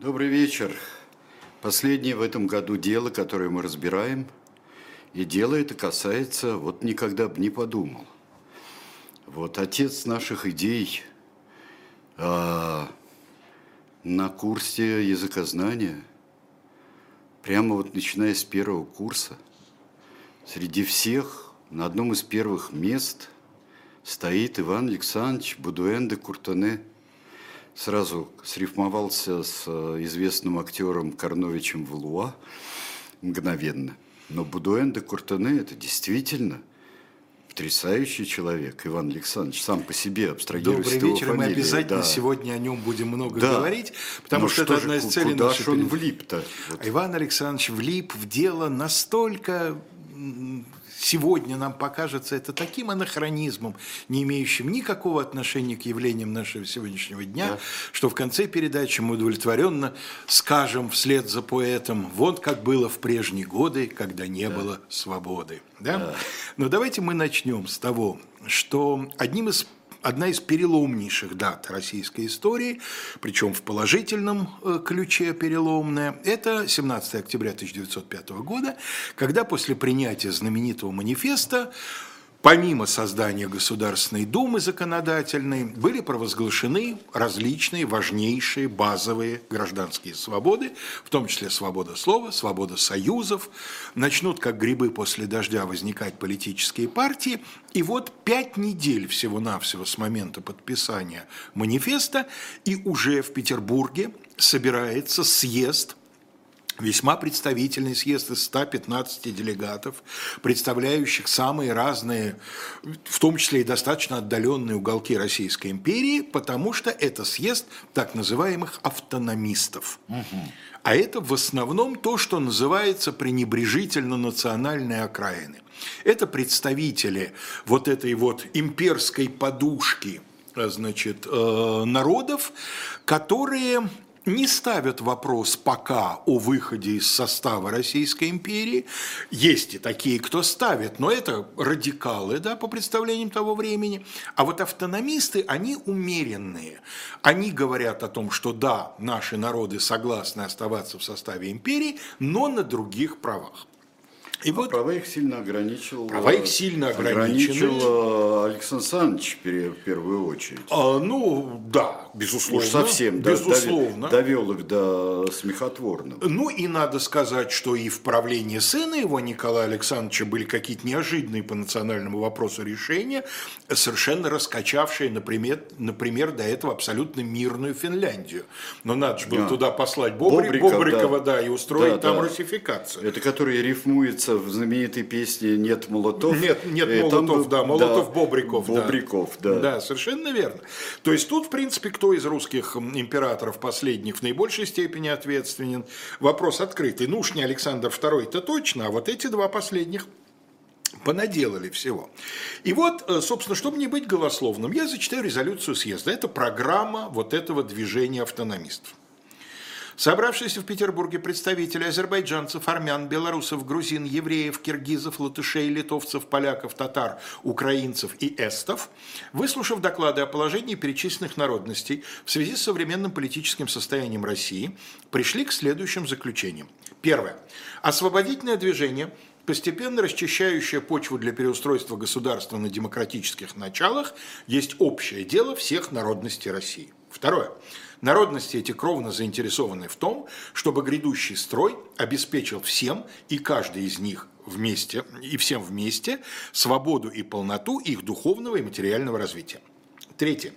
Добрый вечер. Последнее в этом году дело, которое мы разбираем, и дело это касается, вот никогда бы не подумал. Вот отец наших идей а, на курсе языкознания, прямо вот начиная с первого курса, среди всех на одном из первых мест стоит Иван Александрович Будуэн Куртане – сразу срифмовался с э, известным актером Карновичем Валуа мгновенно. Но Будуэн де Куртене – это действительно потрясающий человек, Иван Александрович, сам по себе абстрагируясь Добрый вечер, фамилии, мы обязательно да. сегодня о нем будем много да. говорить, потому Но что это одна из целей куда нашей... он влип-то? Вот. Иван Александрович влип в дело настолько сегодня нам покажется это таким анахронизмом, не имеющим никакого отношения к явлениям нашего сегодняшнего дня, да. что в конце передачи мы удовлетворенно скажем вслед за поэтом, вот как было в прежние годы, когда не да. было свободы. Да? Да. Но давайте мы начнем с того, что одним из одна из переломнейших дат российской истории, причем в положительном э, ключе переломная, это 17 октября 1905 года, когда после принятия знаменитого манифеста Помимо создания Государственной Думы законодательной, были провозглашены различные важнейшие базовые гражданские свободы, в том числе свобода слова, свобода союзов. Начнут, как грибы после дождя, возникать политические партии. И вот пять недель всего-навсего с момента подписания манифеста, и уже в Петербурге собирается съезд весьма представительный съезд из 115 делегатов, представляющих самые разные, в том числе и достаточно отдаленные уголки Российской империи, потому что это съезд так называемых автономистов. Угу. А это в основном то, что называется пренебрежительно национальные окраины. Это представители вот этой вот имперской подушки, значит, э, народов, которые не ставят вопрос пока о выходе из состава Российской империи. Есть и такие, кто ставит, но это радикалы, да, по представлениям того времени. А вот автономисты, они умеренные. Они говорят о том, что да, наши народы согласны оставаться в составе империи, но на других правах. И а вот права их сильно ограничил. Права их сильно ограничил э, Александр Александрович в первую очередь. А, ну да, безусловно. Уж совсем, да, безусловно. довел их до смехотворного. Ну и надо сказать, что и в правлении сына его Николая Александровича были какие-то неожиданные по национальному вопросу решения, совершенно раскачавшие, например, например до этого абсолютно мирную Финляндию. Но надо же было да. туда послать Бобрик, Бобриков, Бобрикова, да. да, и устроить да, там да. русификацию. Это который рифмуется поется в знаменитой песне «Нет молотов». Нет, нет э, молотов, да, молотов да, Бобриков. Бобриков, да. да. Да, совершенно верно. То есть тут, в принципе, кто из русских императоров последних в наибольшей степени ответственен? Вопрос открытый. Ну уж не Александр II-то точно, а вот эти два последних понаделали всего. И вот, э, собственно, чтобы не быть голословным, я зачитаю резолюцию съезда. Это программа вот этого движения автономистов. Собравшиеся в Петербурге представители азербайджанцев, армян, белорусов, грузин, евреев, киргизов, латышей, литовцев, поляков, татар, украинцев и эстов, выслушав доклады о положении перечисленных народностей в связи с современным политическим состоянием России, пришли к следующим заключениям. Первое. Освободительное движение – постепенно расчищающая почву для переустройства государства на демократических началах есть общее дело всех народностей России. Второе. Народности эти кровно заинтересованы в том, чтобы грядущий строй обеспечил всем и каждый из них вместе и всем вместе свободу и полноту их духовного и материального развития. Третье.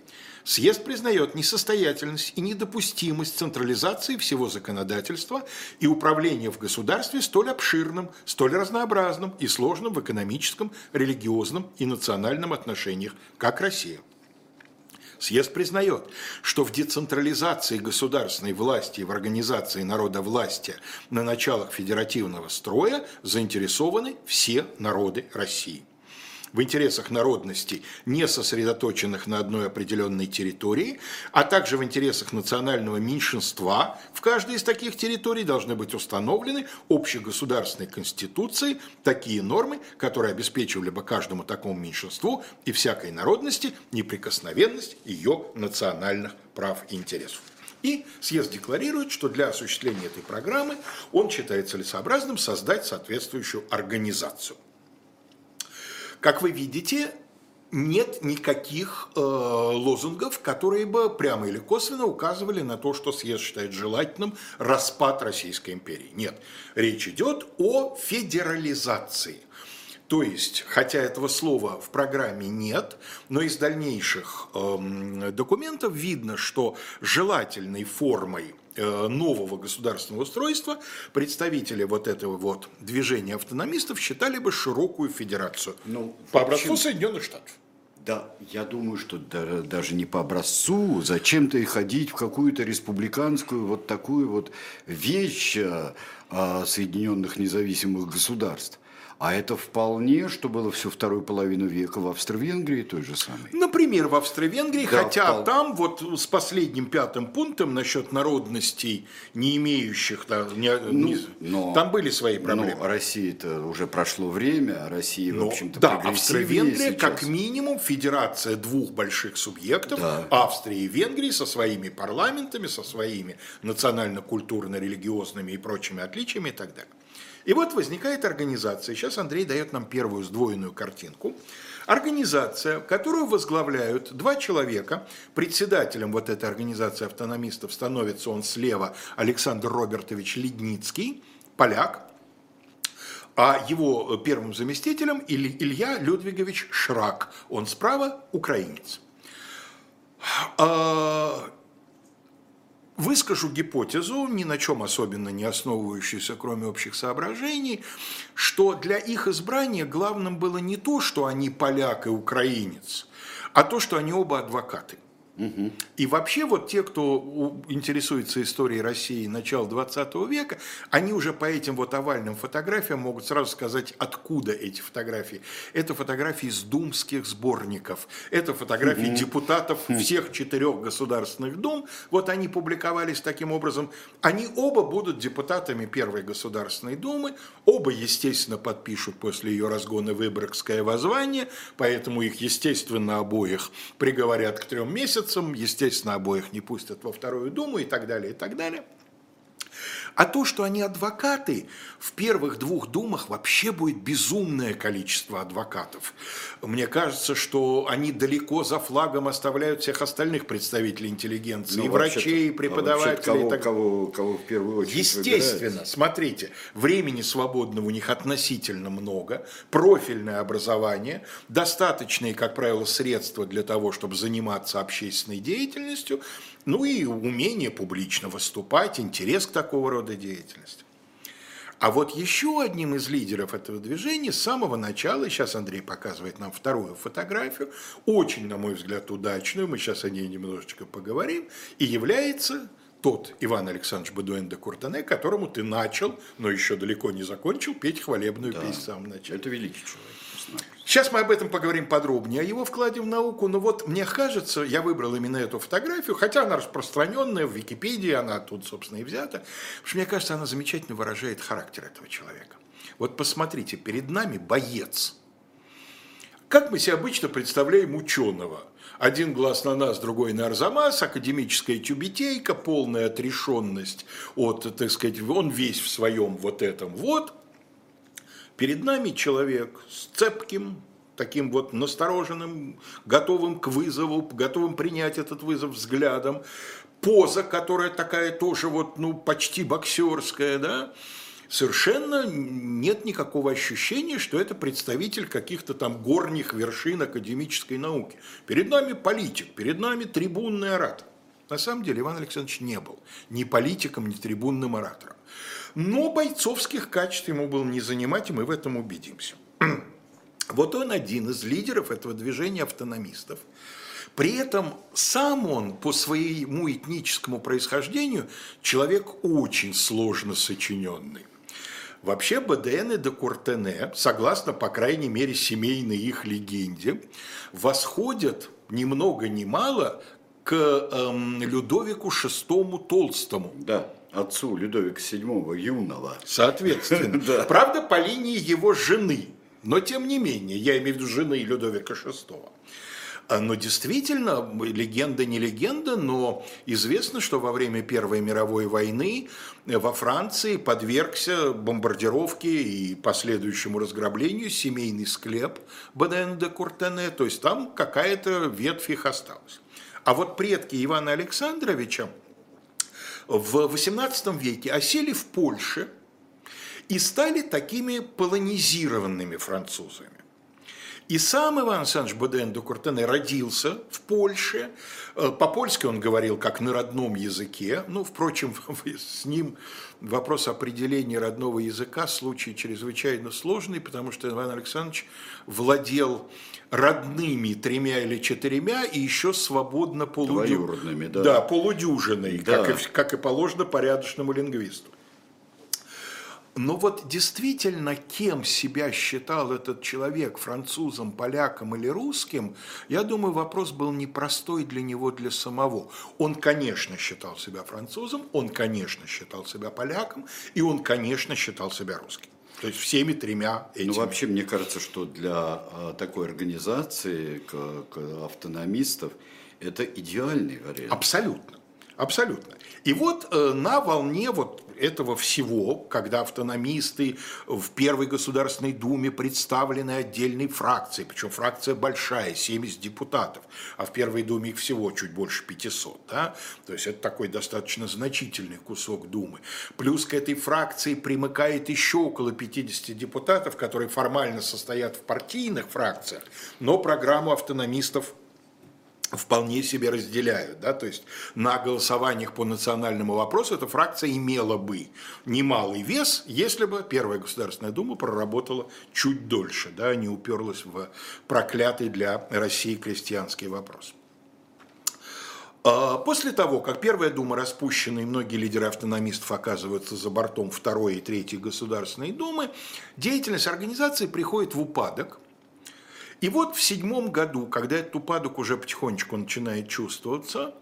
Съезд признает несостоятельность и недопустимость централизации всего законодательства и управления в государстве столь обширным, столь разнообразным и сложным в экономическом, религиозном и национальном отношениях, как Россия. Съезд признает, что в децентрализации государственной власти и в организации народовластия на началах федеративного строя заинтересованы все народы России в интересах народностей, не сосредоточенных на одной определенной территории, а также в интересах национального меньшинства в каждой из таких территорий должны быть установлены общегосударственной конституцией такие нормы, которые обеспечивали бы каждому такому меньшинству и всякой народности неприкосновенность ее национальных прав и интересов. И съезд декларирует, что для осуществления этой программы он считает целесообразным создать соответствующую организацию. Как вы видите, нет никаких э, лозунгов, которые бы прямо или косвенно указывали на то, что съезд считает желательным распад Российской империи. Нет, речь идет о федерализации. То есть, хотя этого слова в программе нет, но из дальнейших э, документов видно, что желательной формой нового государственного устройства представители вот этого вот движения автономистов считали бы широкую федерацию Ну, по образцу Соединенных Штатов. Да, я думаю, что да- даже не по образцу, зачем-то и ходить в какую-то республиканскую вот такую вот вещь а, а, Соединенных Независимых Государств. А это вполне, что было всю вторую половину века в Австро-Венгрии той же самой. Например, в Австро-Венгрии, Да, хотя вполне. там вот с последним пятым пунктом насчет народностей, не имеющих, да, не- не- но- там были свои проблемы. Но России-то уже прошло время, а Россия, в Ну, общем-то, да, Австро-Венгрия сейчас. как минимум федерация двух больших субъектов, Да. Австрии и Венгрии со своими парламентами, со своими национально-культурно-религиозными и прочими отличиями и так далее. И вот возникает организация, сейчас Андрей дает нам первую сдвоенную картинку, организация, которую возглавляют два человека, председателем вот этой организации автономистов становится он слева Александр Робертович Ледницкий, поляк, а его первым заместителем Иль- Илья Людвигович Шрак. Он справа украинец. Выскажу гипотезу, ни на чем особенно не основывающуюся, кроме общих соображений, что для их избрания главным было не то, что они поляк и украинец, а то, что они оба адвокаты. И вообще вот те, кто интересуется историей России начала 20 века, они уже по этим вот овальным фотографиям могут сразу сказать, откуда эти фотографии. Это фотографии из думских сборников, это фотографии депутатов всех четырех государственных дум. Вот они публиковались таким образом. Они оба будут депутатами Первой Государственной Думы, оба, естественно, подпишут после ее разгона Выборгское воззвание, поэтому их, естественно, обоих приговорят к трем месяцам, естественно, обоих не пустят во Вторую Думу и так далее, и так далее. А то, что они адвокаты, в первых двух думах вообще будет безумное количество адвокатов. Мне кажется, что они далеко за флагом оставляют всех остальных представителей интеллигенции, Ну, и врачей, и а преподавателей. кого, и так кого, кого в первую очередь Естественно, выбирают? смотрите, времени свободного у них относительно много, профильное образование, достаточные, как правило, средства для того, чтобы заниматься общественной деятельностью, ну и умение публично выступать, интерес к такого рода деятельности. А вот еще одним из лидеров этого движения с самого начала, сейчас Андрей показывает нам вторую фотографию, очень, на мой взгляд, удачную, мы сейчас о ней немножечко поговорим, и является тот Иван Александрович Бадуэн де Куртене, которому ты начал, но еще далеко не закончил, петь хвалебную песню в самом начале. Это великий человек. Сейчас мы об этом поговорим подробнее, о его вкладе в науку. Но вот мне кажется, я выбрал именно эту фотографию, хотя она распространенная в Википедии, она тут, собственно, и взята. Потому что мне кажется, она замечательно выражает характер этого человека. Вот посмотрите, перед нами боец. Как мы себе обычно представляем ученого? Один глаз на нас, другой на Арзамас, академическая тюбетейка, полная отрешенность от, так сказать, он весь в своем вот этом вот. Перед нами человек с цепким, таким вот настороженным, готовым к вызову, готовым принять этот вызов взглядом. Поза, которая такая тоже вот, ну, почти боксерская, да, совершенно нет никакого ощущения, что это представитель каких-то там горних вершин академической науки. Перед нами политик, перед нами трибунный оратор. На самом деле Иван Александрович не был ни политиком, ни трибунным оратором. Но бойцовских качеств ему было не занимать, и мы в этом убедимся. Вот он один из лидеров этого движения автономистов. При этом сам он по своему этническому происхождению человек очень сложно сочиненный. Вообще БДН и Декуртене, согласно, по крайней мере, семейной их легенде, восходят ни много ни мало к эм, Людовику VI Толстому. Да, отцу Людовика VII юного. Соответственно. Да. Правда, по линии его жены, но тем не менее, я имею в виду жены Людовика VI. А, но действительно, легенда не легенда, но известно, что во время Первой мировой войны во Франции подвергся бомбардировке и последующему разграблению семейный склеп Баден де Куртене, то есть там какая-то ветвь их осталась. А вот предки Ивана Александровича в XVIII веке осели в Польше и стали такими полонизированными французами. И сам Иван Александрович Боден де Куртене родился в Польше. Э, по-польски он говорил как на родном языке. Ну, впрочем, с ним вопрос определения родного языка случай чрезвычайно сложный, потому что Иван Александрович владел родными тремя или четырьмя и еще свободно полудю... да. Да, полудюжиной, да. Как, и, как и положено порядочному лингвисту. Но вот действительно, кем себя считал этот человек, французом, поляком или русским, я думаю, вопрос был непростой для него, для самого. Он, конечно, считал себя французом, он, конечно, считал себя поляком, и он, конечно, считал себя русским. То есть всеми тремя этими. Ну, вообще, мне кажется, что для а, такой организации, как автономистов, это идеальный вариант. Абсолютно. Абсолютно. И вот э, на волне вот этого всего, когда автономисты в Первой Государственной Думе представлены отдельной фракцией, причем фракция большая, 70 депутатов, а в Первой Думе их всего чуть больше 500, да? то есть это такой достаточно значительный кусок Думы. Плюс к этой фракции примыкает еще около 50 депутатов, которые формально состоят в партийных фракциях, но программу автономистов вполне себе разделяют. Да? То есть на голосованиях по национальному вопросу эта фракция имела бы немалый вес, если бы Первая Государственная Дума проработала чуть дольше, да, не уперлась в проклятый для России крестьянский вопрос. А после того, как Первая Дума распущена и многие лидеры автономистов оказываются за бортом Второй и Третьей Государственной Думы, деятельность организации приходит в упадок, и вот в седьмом году, когда этот упадок уже потихонечку начинает чувствоваться,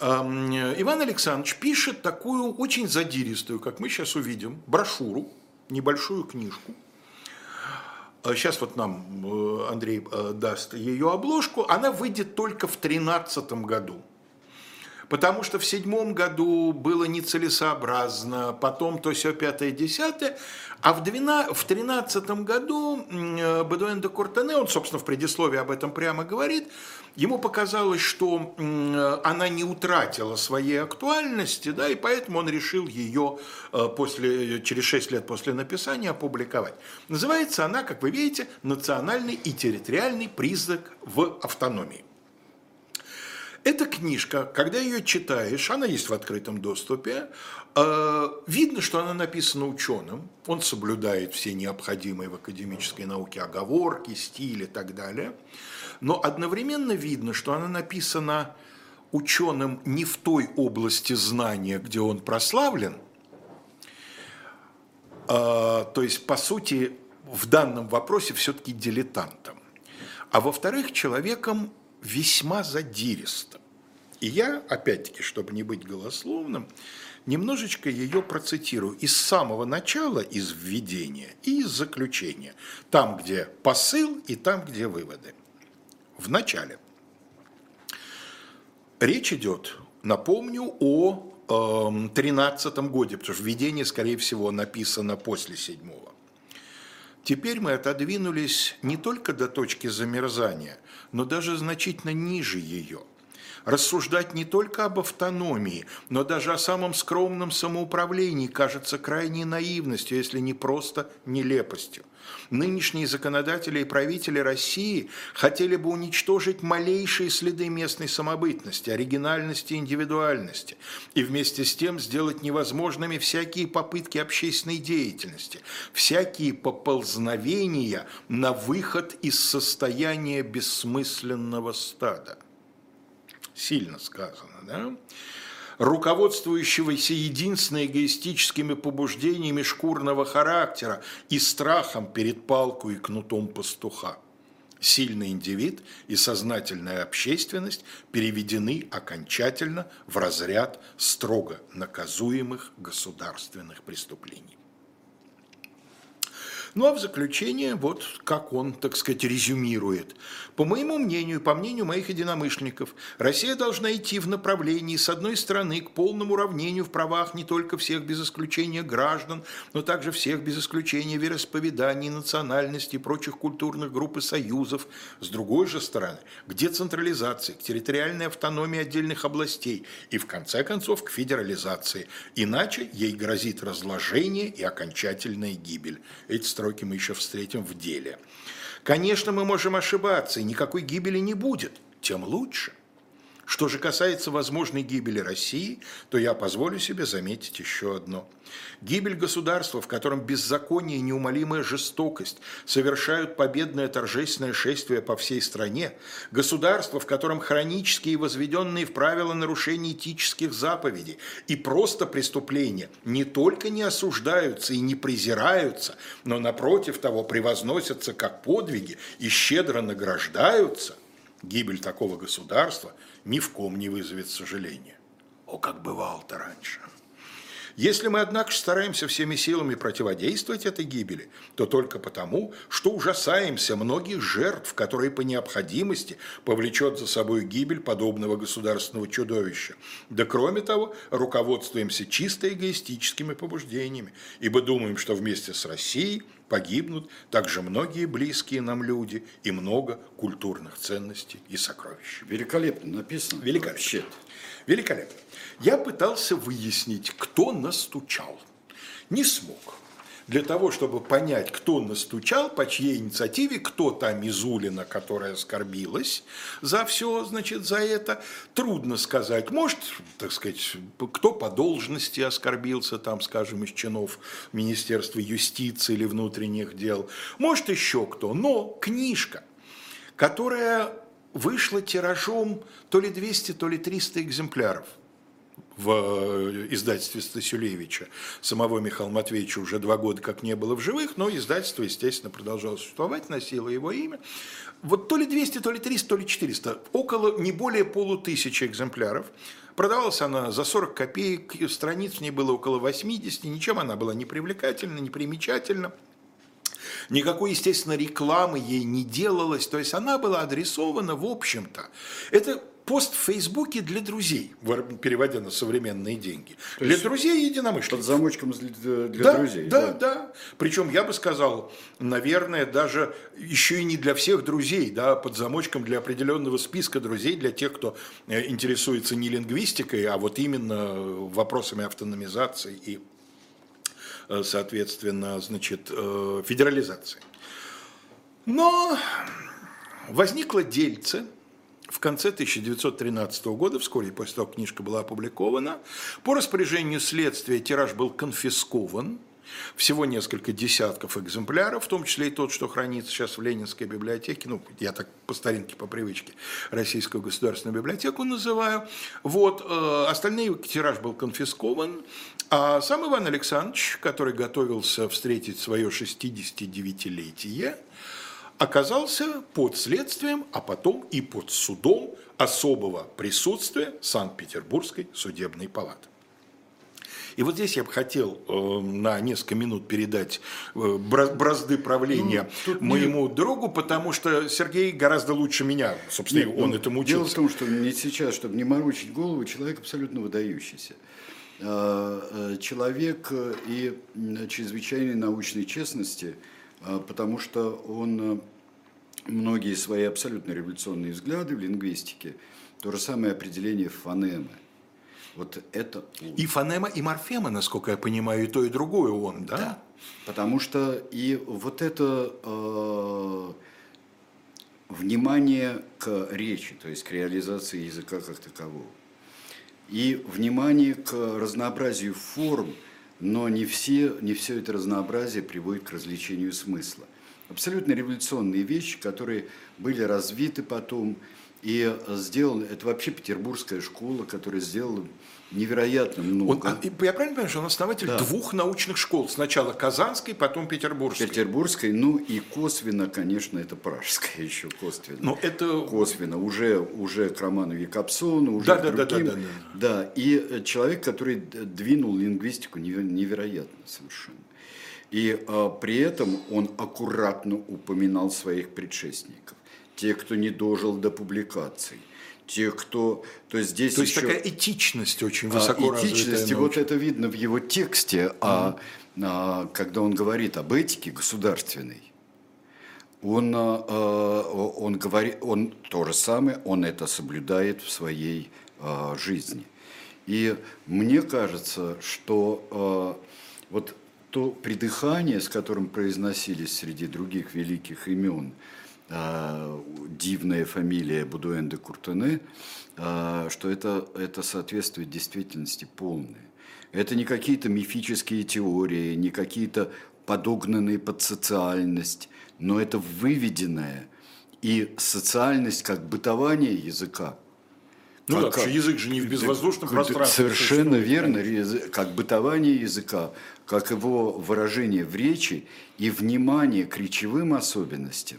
эм, Иван Александрович пишет такую очень задиристую, как мы сейчас увидим, брошюру, небольшую книжку. Сейчас э, вот нам э, Андрей э, даст ее обложку. Она выйдет только в 2013 году потому что в седьмом году было нецелесообразно, потом то все пятое, десятое, а в, 12, в 13 году Бедуэн де Куртене, он, собственно, в предисловии об этом прямо говорит, ему показалось, что она не утратила своей актуальности, да, и поэтому он решил ее э, после, через 6 лет после написания опубликовать. Называется она, как вы видите, «Национальный и территориальный признак в автономии». Эта книжка, когда ее читаешь, она есть в открытом доступе, э, видно, что она написана ученым, он соблюдает все необходимые в академической науке оговорки, стиль и так далее, но одновременно видно, что она написана ученым не в той области знания, где он прославлен, э, то есть, по сути, в данном вопросе все-таки дилетантом, а во-вторых, человеком весьма задиристым. И я, опять-таки, чтобы не быть голословным, немножечко ее процитирую из самого начала, из введения и из заключения. Там, где посыл и там, где выводы. В начале. Речь идет, напомню, о 13 эм, годе, потому что введение, скорее всего, написано после седьмого. Теперь мы отодвинулись не только до точки замерзания, но даже значительно ниже ее. Рассуждать не только об автономии, но даже о самом скромном самоуправлении кажется крайней наивностью, если не просто нелепостью. Нынешние законодатели и правители России хотели бы уничтожить малейшие следы местной самобытности, оригинальности и индивидуальности, и вместе с тем сделать невозможными всякие попытки общественной деятельности, всякие поползновения на выход из состояния бессмысленного стада. Сильно сказано, да? руководствующегося единственно эгоистическими побуждениями шкурного характера и страхом перед палкой и кнутом пастуха. Сильный индивид и сознательная общественность переведены окончательно в разряд строго наказуемых государственных преступлений. Ну а в заключение, вот как он, так сказать, резюмирует. По моему мнению, по мнению моих единомышленников, Россия должна идти в направлении, с одной стороны, к полному уравнению в правах не только всех без исключения граждан, но также всех без исключения вероисповеданий, национальностей и прочих культурных групп и союзов. С другой же стороны, к децентрализации, к территориальной автономии отдельных областей и, в конце концов, к федерализации. Иначе ей грозит разложение и окончательная гибель. Эти строки мы еще встретим в деле. Конечно, мы можем ошибаться, и никакой гибели не будет, тем лучше. Что же касается возможной гибели России, то я позволю себе заметить еще одно. Гибель государства, в котором беззаконие и неумолимая жестокость совершают победное торжественное шествие по всей стране, государство, в котором хронические возведенные в правила нарушения этических заповедей и просто преступления не только не осуждаются и не презираются, но напротив того превозносятся как подвиги и щедро награждаются, гибель такого государства – ни в ком не вызовет сожаления. О, как бывало-то раньше. Если мы, однако, стараемся всеми силами противодействовать этой гибели, то только потому, что ужасаемся многих жертв, которые по необходимости повлечет за собой гибель подобного государственного чудовища. Да кроме того, руководствуемся чисто эгоистическими побуждениями, ибо думаем, что вместе с Россией погибнут также многие близкие нам люди и много культурных ценностей и сокровищ. Великолепно написано. Великолепно. Вообще. Великолепно. Я пытался выяснить, кто настучал. Не смог. Для того, чтобы понять, кто настучал, по чьей инициативе, кто та Мизулина, которая оскорбилась за все, значит, за это, трудно сказать. Может, так сказать, кто по должности оскорбился, там, скажем, из чинов Министерства юстиции или внутренних дел. Может, еще кто. Но книжка, которая вышла тиражом то ли 200, то ли 300 экземпляров в э, издательстве Стасюлевича. Самого Михаила Матвеевича уже два года как не было в живых, но издательство, естественно, продолжало существовать, носило его имя. Вот то ли 200, то ли 300, то ли 400, около не более полутысячи экземпляров. Продавалась она за 40 копеек, страниц в ней было около 80, ничем она была не привлекательна, не примечательна. Никакой, естественно, рекламы ей не делалось, то есть она была адресована, в общем-то. Это пост в Фейсбуке для друзей, переводя на современные деньги. То для друзей единомышленников. Под замочком для, для да, друзей. Да, да, да. Причем я бы сказал, наверное, даже еще и не для всех друзей, да, под замочком для определенного списка друзей, для тех, кто э, интересуется не лингвистикой, а вот именно вопросами автономизации и Э, соответственно, значит, э, федерализации. Но возникло дельце в конце 1913 года, вскоре после того, как книжка была опубликована. По распоряжению следствия тираж был конфискован, всего несколько десятков экземпляров, в том числе и тот, что хранится сейчас в Ленинской библиотеке, ну, я так по старинке, по привычке, Российскую государственную библиотеку называю. Вот, э, остальные тираж был конфискован, а сам Иван Александрович, который готовился встретить свое 69-летие, оказался под следствием, а потом и под судом особого присутствия Санкт-Петербургской судебной палаты. И вот здесь я бы хотел э, на несколько минут передать э, бразды правления ну, моему не... другу, потому что Сергей гораздо лучше меня, собственно, Нет, он ну, этому учился. Дело в том, что не сейчас, чтобы не морочить голову, человек абсолютно выдающийся. Э, человек и чрезвычайной научной честности, потому что он многие свои абсолютно революционные взгляды в лингвистике, то же самое определение фонемы. Вот это И фонема, и морфема, насколько я понимаю, и то, и другое он, да? Да, потому что и вот это э, внимание к речи, то есть к реализации языка как такового и внимание к разнообразию форм, но не все, не все это разнообразие приводит к развлечению смысла. Абсолютно революционные вещи, которые были развиты потом, и сделал, это вообще петербургская школа, которая сделала невероятно много. Он, а, я правильно понимаю, что он основатель да. двух научных школ? Сначала Казанской, потом Петербургской. Петербургской, ну и косвенно, конечно, это Пражская еще косвенно. Но это... Косвенно, уже, уже к Роману Якобсону, уже да, к да, другим. Да, да, да, да. да, и человек, который двинул лингвистику невероятно совершенно. И э, при этом он аккуратно упоминал своих предшественников. Те, кто не дожил до публикаций, те, кто... То есть здесь То есть еще... такая этичность очень высоко а, Этичность, и вот это видно в его тексте, mm-hmm. а, а, когда он говорит об этике государственной, он, а, а, он говорит, он то же самое, он это соблюдает в своей а, жизни. И мне кажется, что вот то придыхание, с которым произносились среди других великих имен, дивная фамилия Будуэн де Куртене, что это, это соответствует действительности полной. Это не какие-то мифические теории, не какие-то подогнанные под социальность, но это выведенная и социальность как бытование языка. Ну как, да, язык же не в безвоздушном как, пространстве. Совершенно верно, как бытование языка, как его выражение в речи и внимание к речевым особенностям,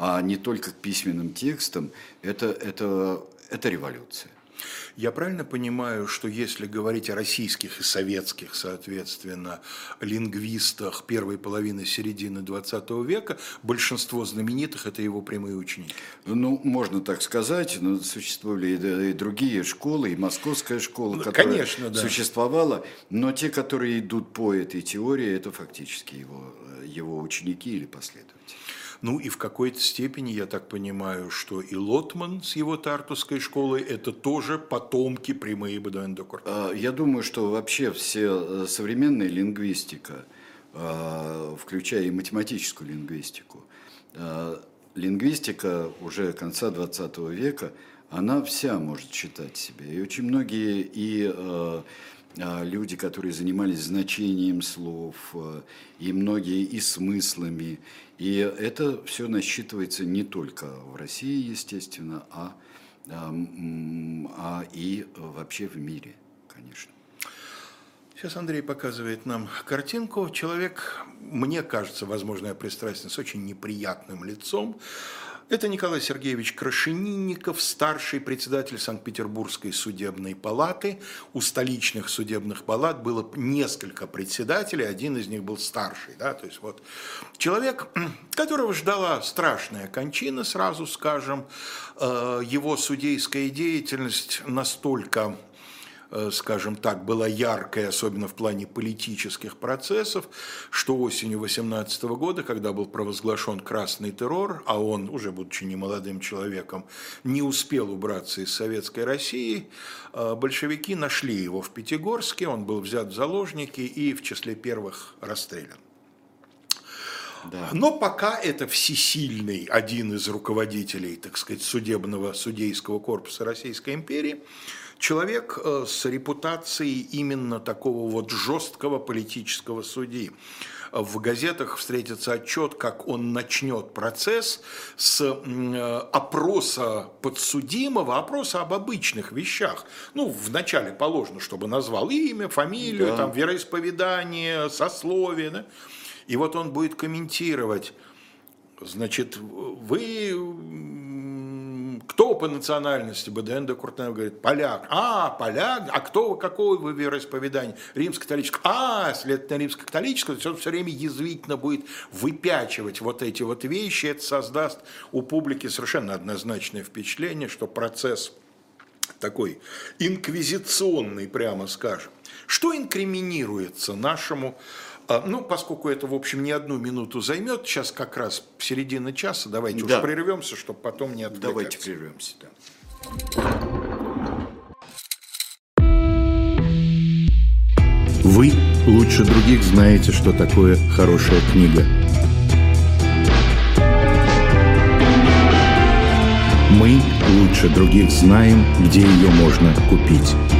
а не только к письменным текстам, это, это, это революция. Я правильно понимаю, что если говорить о российских и советских, соответственно, лингвистах первой половины середины XX века, большинство знаменитых – это его прямые ученики? Ну, можно так сказать, но существовали и другие школы, и московская школа, ну, которая Конечно, да. существовала, но те, которые идут по этой теории, это фактически его, его ученики или последователи. Ну и в какой-то степени, я так понимаю, что и Лотман с его тартусской школой – это тоже потомки прямые Бадуэнда а, Я думаю, что вообще все э, современная лингвистика, а, включая и математическую лингвистику, а, лингвистика уже конца 20 века, она вся может считать себя. И очень многие и люди, которые занимались значением слов, и многие и смыслами, и это все насчитывается не только в России, естественно, а, а, а и вообще в мире, конечно. Сейчас Андрей показывает нам картинку. Человек, мне кажется, возможно, я пристрастен, с очень неприятным лицом. Это Николай Сергеевич Крашенинников, старший председатель Санкт-Петербургской судебной палаты. У столичных судебных палат было несколько председателей, один из них был старший. Да? То есть вот человек, которого ждала страшная кончина, сразу скажем, э, его судейская деятельность настолько скажем так, была яркая, особенно в плане политических процессов, что осенью 18 года, когда был провозглашен красный террор, а он, уже будучи немолодым человеком, не успел убраться из Советской России, э, большевики нашли его в Пятигорске, он был взят в заложники и в числе первых расстрелян. Да. Но пока это всесильный один из руководителей, так сказать, судебного, судейского корпуса Российской империи, человек э, с репутацией именно такого вот жесткого политического судьи. В газетах встретится отчет, как он начнет процесс с э, опроса подсудимого, опроса об обычных вещах. Ну, вначале положено, чтобы назвал имя, фамилию, да. там, вероисповедание, сословие. Да? И вот он будет комментировать, значит, вы кто по национальности? БДН де Куртенов говорит, поляк. А, поляк? А кто, какого вы вероисповедания? Римско-католическое. А, следовательно, римско-католическое. То есть он все время язвительно будет выпячивать вот эти вот вещи. Это создаст у публики совершенно однозначное впечатление, что процесс такой инквизиционный, прямо скажем. Что инкриминируется нашему ну, поскольку это, в общем, не одну минуту займет, сейчас как раз середина часа, давайте да. уж прервемся, чтобы потом не отвлекаться. Давайте прервемся, да. Вы лучше других знаете, что такое хорошая книга. Мы лучше других знаем, где ее можно купить.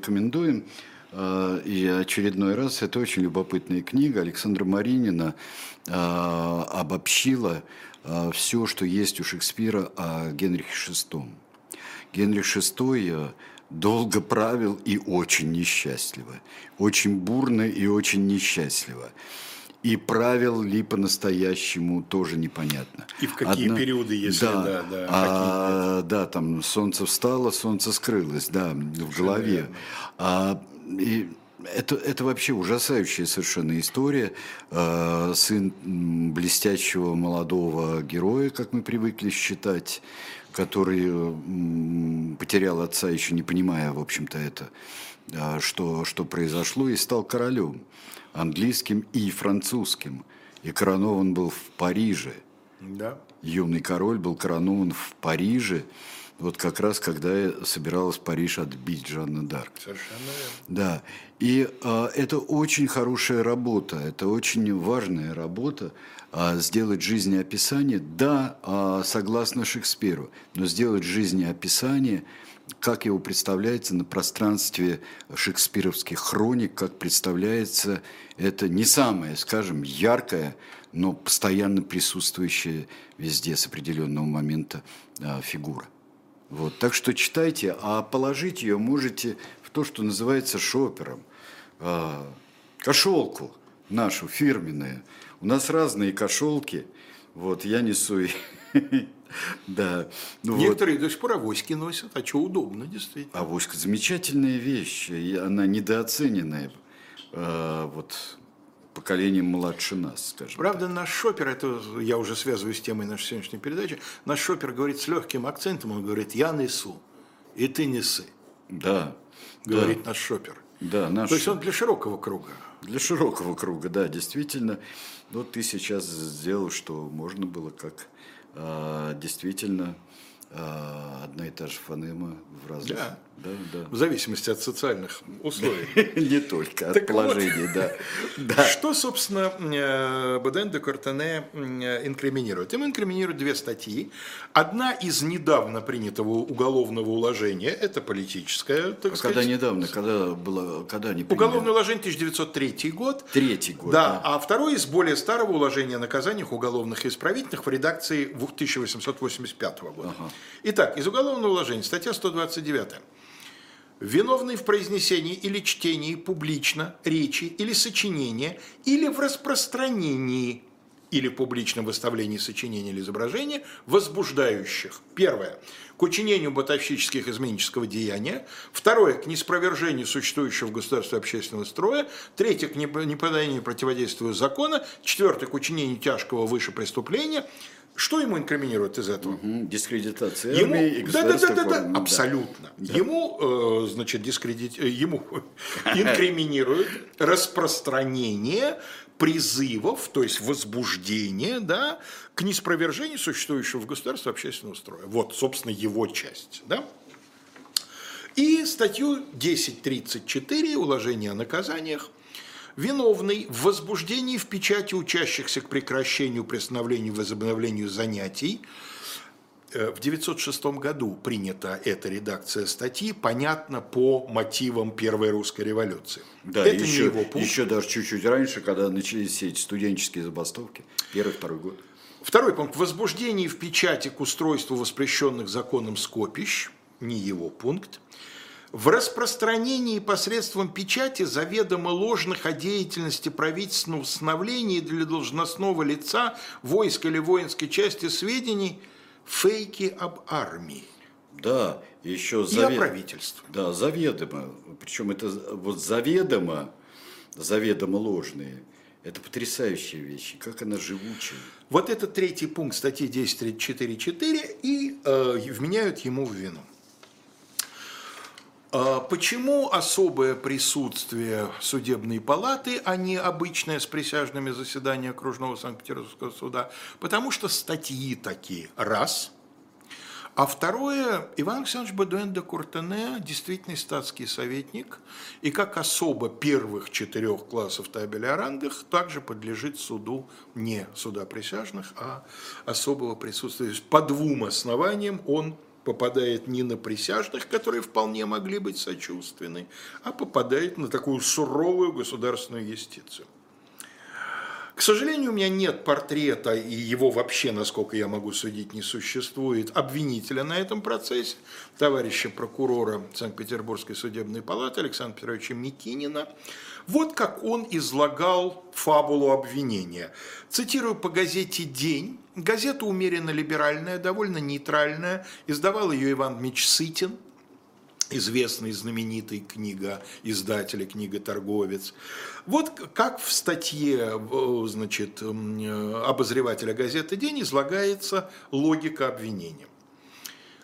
Рекомендуем, э, и очередной раз, это очень любопытная книга. Александра Маринина э, обобщила э, все, что есть у Шекспира о Генрихе VI. Генрих VI долго правил и очень несчастливо, очень бурно и очень несчастливо. И правил ли по-настоящему тоже непонятно. И в какие Одна... периоды, если да, да, да, а, да, там солнце встало, солнце скрылось, да, в голове. А, и это, это вообще ужасающая совершенно история. А, сын блестящего молодого героя, как мы привыкли считать, который потерял отца, еще не понимая, в общем-то, это, а, что, что произошло, и стал королем английским и французским. И коронован был в Париже. Да. Юный король был коронован в Париже, вот как раз когда собиралась Париж отбить Жанна Дарк. Совершенно верно. Да. И э, это очень хорошая работа, это очень важная работа, э, сделать жизнеописание, да, э, согласно Шекспиру, но сделать жизнеописание – как его представляется на пространстве шекспировских хроник, как представляется это не самое, скажем, яркое, но постоянно присутствующая везде с определенного момента а, фигура. Вот. Так что читайте, а положить ее можете в то, что называется шопером. А, кошелку нашу фирменную. У нас разные кошелки. Вот, я несу Да. Ну Некоторые вот. до сих пор авоськи носят, а что удобно, действительно. Авоська замечательная вещь, и она недооцененная. Э, вот поколением младше нас, скажем. Правда, так. наш шопер, это я уже связываю с темой нашей сегодняшней передачи, наш шопер говорит с легким акцентом, он говорит, я несу, и ты несы. Да. Говорит да. наш шопер. Да, наш... То есть он для широкого круга. Для широкого круга, да, действительно. Но ты сейчас сделал, что можно было как действительно а, одна и та же фонема в разных... Да. Да, да. В зависимости от социальных условий. Не только от положений, да. Что, собственно, э, Баден де Кортене инкриминирует? Им инкриминируют две статьи. Одна из недавно принятого уголовного уложения, это политическая, так а сказать. Когда недавно, когда было, когда не Уголовное уложение 1903 год. Третий год. Да, а второй из более старого уложения о наказаниях уголовных и исправительных в редакции 1885 года. Итак, из уголовного уложения, статья 129 виновный в произнесении или чтении публично речи или сочинения или в распространении или публичном выставлении сочинения или изображения, возбуждающих. Первое. К учинению бытовщических изменнического деяния. Второе. К неспровержению существующего в государстве общественного строя. Третье. К неподанию противодействию закона. Четвертое. К учинению тяжкого выше преступления. Что ему инкриминируют из этого? Угу, дискредитация ему, армии и да, да, да, да, да, абсолютно. Да. Ему, э, значит, дискредит, э, ему инкриминируют распространение призывов, то есть возбуждение, да, к неспровержению существующего в государстве общественного строя. Вот, собственно, его часть, да. И статью 1034 уложения о наказаниях виновный в возбуждении в печати учащихся к прекращению, приостановлению, возобновлению занятий. Э, в 906 году принята эта редакция статьи, понятно, по мотивам Первой русской революции. Да, Это еще, не его пункт. еще даже чуть-чуть раньше, когда начались эти студенческие забастовки, первый-второй год. Второй пункт. Возбуждение в печати к устройству воспрещенных законом скопищ, не его пункт в распространении посредством печати заведомо ложных о деятельности правительственного установления для должностного лица войск или воинской части сведений фейки об армии. Да, еще завед... И о правительстве. Да, заведомо. Причем это вот заведомо, заведомо ложные. Это потрясающие вещи, как она живучая. Вот это третий пункт статьи 10.34.4 и э, вменяют ему в вину. А почему особое присутствие судебной палаты, а не обычное с присяжными заседание окружного Санкт-Петербургского суда? Потому что статьи такие. Раз. А второе, Иван Александрович Бадуэн де Куртене действительно статский советник, и как особо первых четырех классов табеля о рангах также подлежит суду не суда присяжных, а особого присутствия. По двум основаниям он попадает не на присяжных, которые вполне могли быть сочувственны, а попадает на такую суровую государственную юстицию. К сожалению, у меня нет портрета, и его вообще, насколько я могу судить, не существует, обвинителя на этом процессе, товарища прокурора Санкт-Петербургской судебной палаты Александра Петровича Микинина. Вот как он излагал фабулу обвинения. Цитирую по газете «День». Газета умеренно либеральная, довольно нейтральная. Издавал ее Иван Дмитриевич Сытин, известный знаменитый книга издатель, книга-торговец. Вот как в статье значит, обозревателя газеты «День» излагается логика обвинения.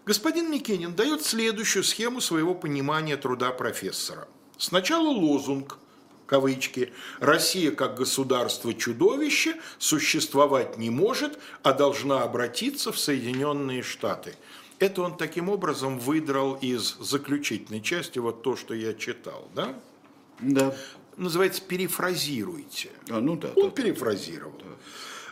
Господин Микенин дает следующую схему своего понимания труда профессора. Сначала лозунг, кавычки, «Россия как государство-чудовище существовать не может, а должна обратиться в Соединенные Штаты». Это он таким образом выдрал из заключительной части вот то, что я читал, да? Да. Называется «перефразируйте». А, ну да. Он да, перефразировал. Да.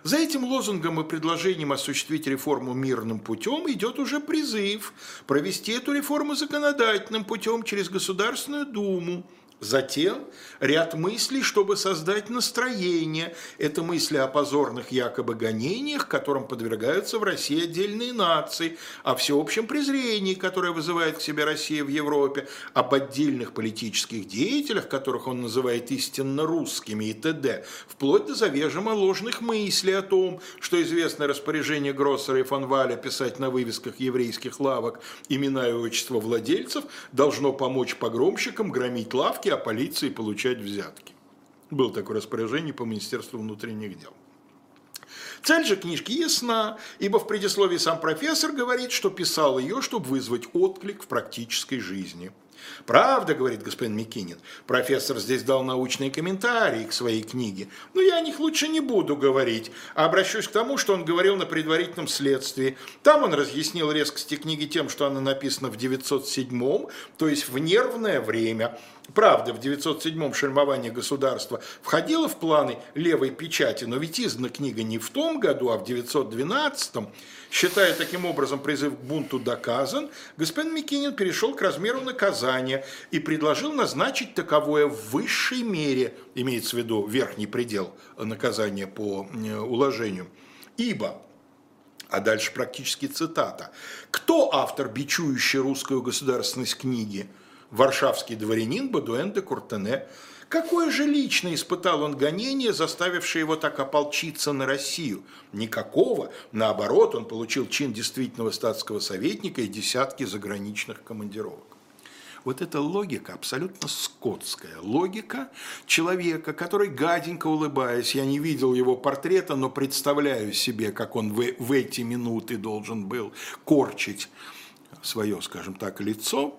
За этим лозунгом и предложением осуществить реформу мирным путем идет уже призыв провести эту реформу законодательным путем через Государственную Думу, Затем ряд мыслей, чтобы создать настроение. Это мысли о позорных якобы гонениях, которым подвергаются в России отдельные нации, о всеобщем презрении, которое вызывает к себе Россия в Европе, об отдельных политических деятелях, которых он называет истинно русскими и т.д., вплоть до завежимо ложных мыслей о том, что известное распоряжение Гроссера и фон Валя писать на вывесках еврейских лавок имена и отчества владельцев должно помочь погромщикам громить лавки, а полиции получать взятки. Было такое распоряжение по Министерству внутренних дел. Цель же книжки ясна, ибо в предисловии сам профессор говорит, что писал ее, чтобы вызвать отклик в практической жизни – Правда, говорит господин Микинин, профессор здесь дал научные комментарии к своей книге, но я о них лучше не буду говорить, а обращусь к тому, что он говорил на предварительном следствии. Там он разъяснил резкости книги тем, что она написана в 907 то есть в нервное время. Правда, в 907-м шельмование государства входило в планы левой печати, но ведь издана книга не в том году, а в 912-м. Считая таким образом призыв к бунту доказан, господин Микинин перешел к размеру наказания и предложил назначить таковое в высшей мере, имеется в виду верхний предел наказания по э, уложению. Ибо а дальше практически цитата. Кто автор бичующей русскую государственность книги? Варшавский дворянин Бадуэн де Куртене. Какое же лично испытал он гонение, заставившее его так ополчиться на Россию? Никакого. Наоборот, он получил чин действительного статского советника и десятки заграничных командировок. Вот эта логика абсолютно скотская. Логика человека, который, гаденько улыбаясь, я не видел его портрета, но представляю себе, как он в, в эти минуты должен был корчить свое, скажем так, лицо,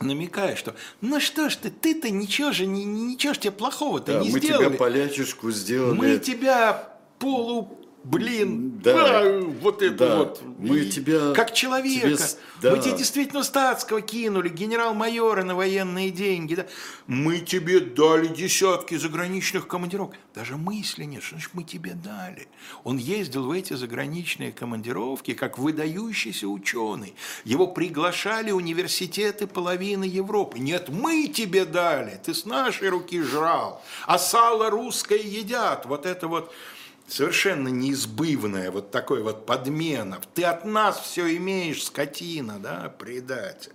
намекая, что ну что ж ты, ты-то ничего же, ничего ж тебе плохого-то да, не мы сделали. Мы тебя полячушку сделали. Мы тебя полу блин, да, а, вот это да. вот. Мы и, тебя, как человека. Тебе, да. Мы тебе действительно статского кинули, генерал-майора на военные деньги. Да? Мы тебе дали десятки заграничных командировок. Даже мысли нет, что значит мы тебе дали. Он ездил в эти заграничные командировки как выдающийся ученый. Его приглашали университеты половины Европы. Нет, мы тебе дали, ты с нашей руки жрал. А сало русское едят. Вот это вот совершенно неизбывная вот такой вот подмена. Ты от нас все имеешь, скотина, да, предатель.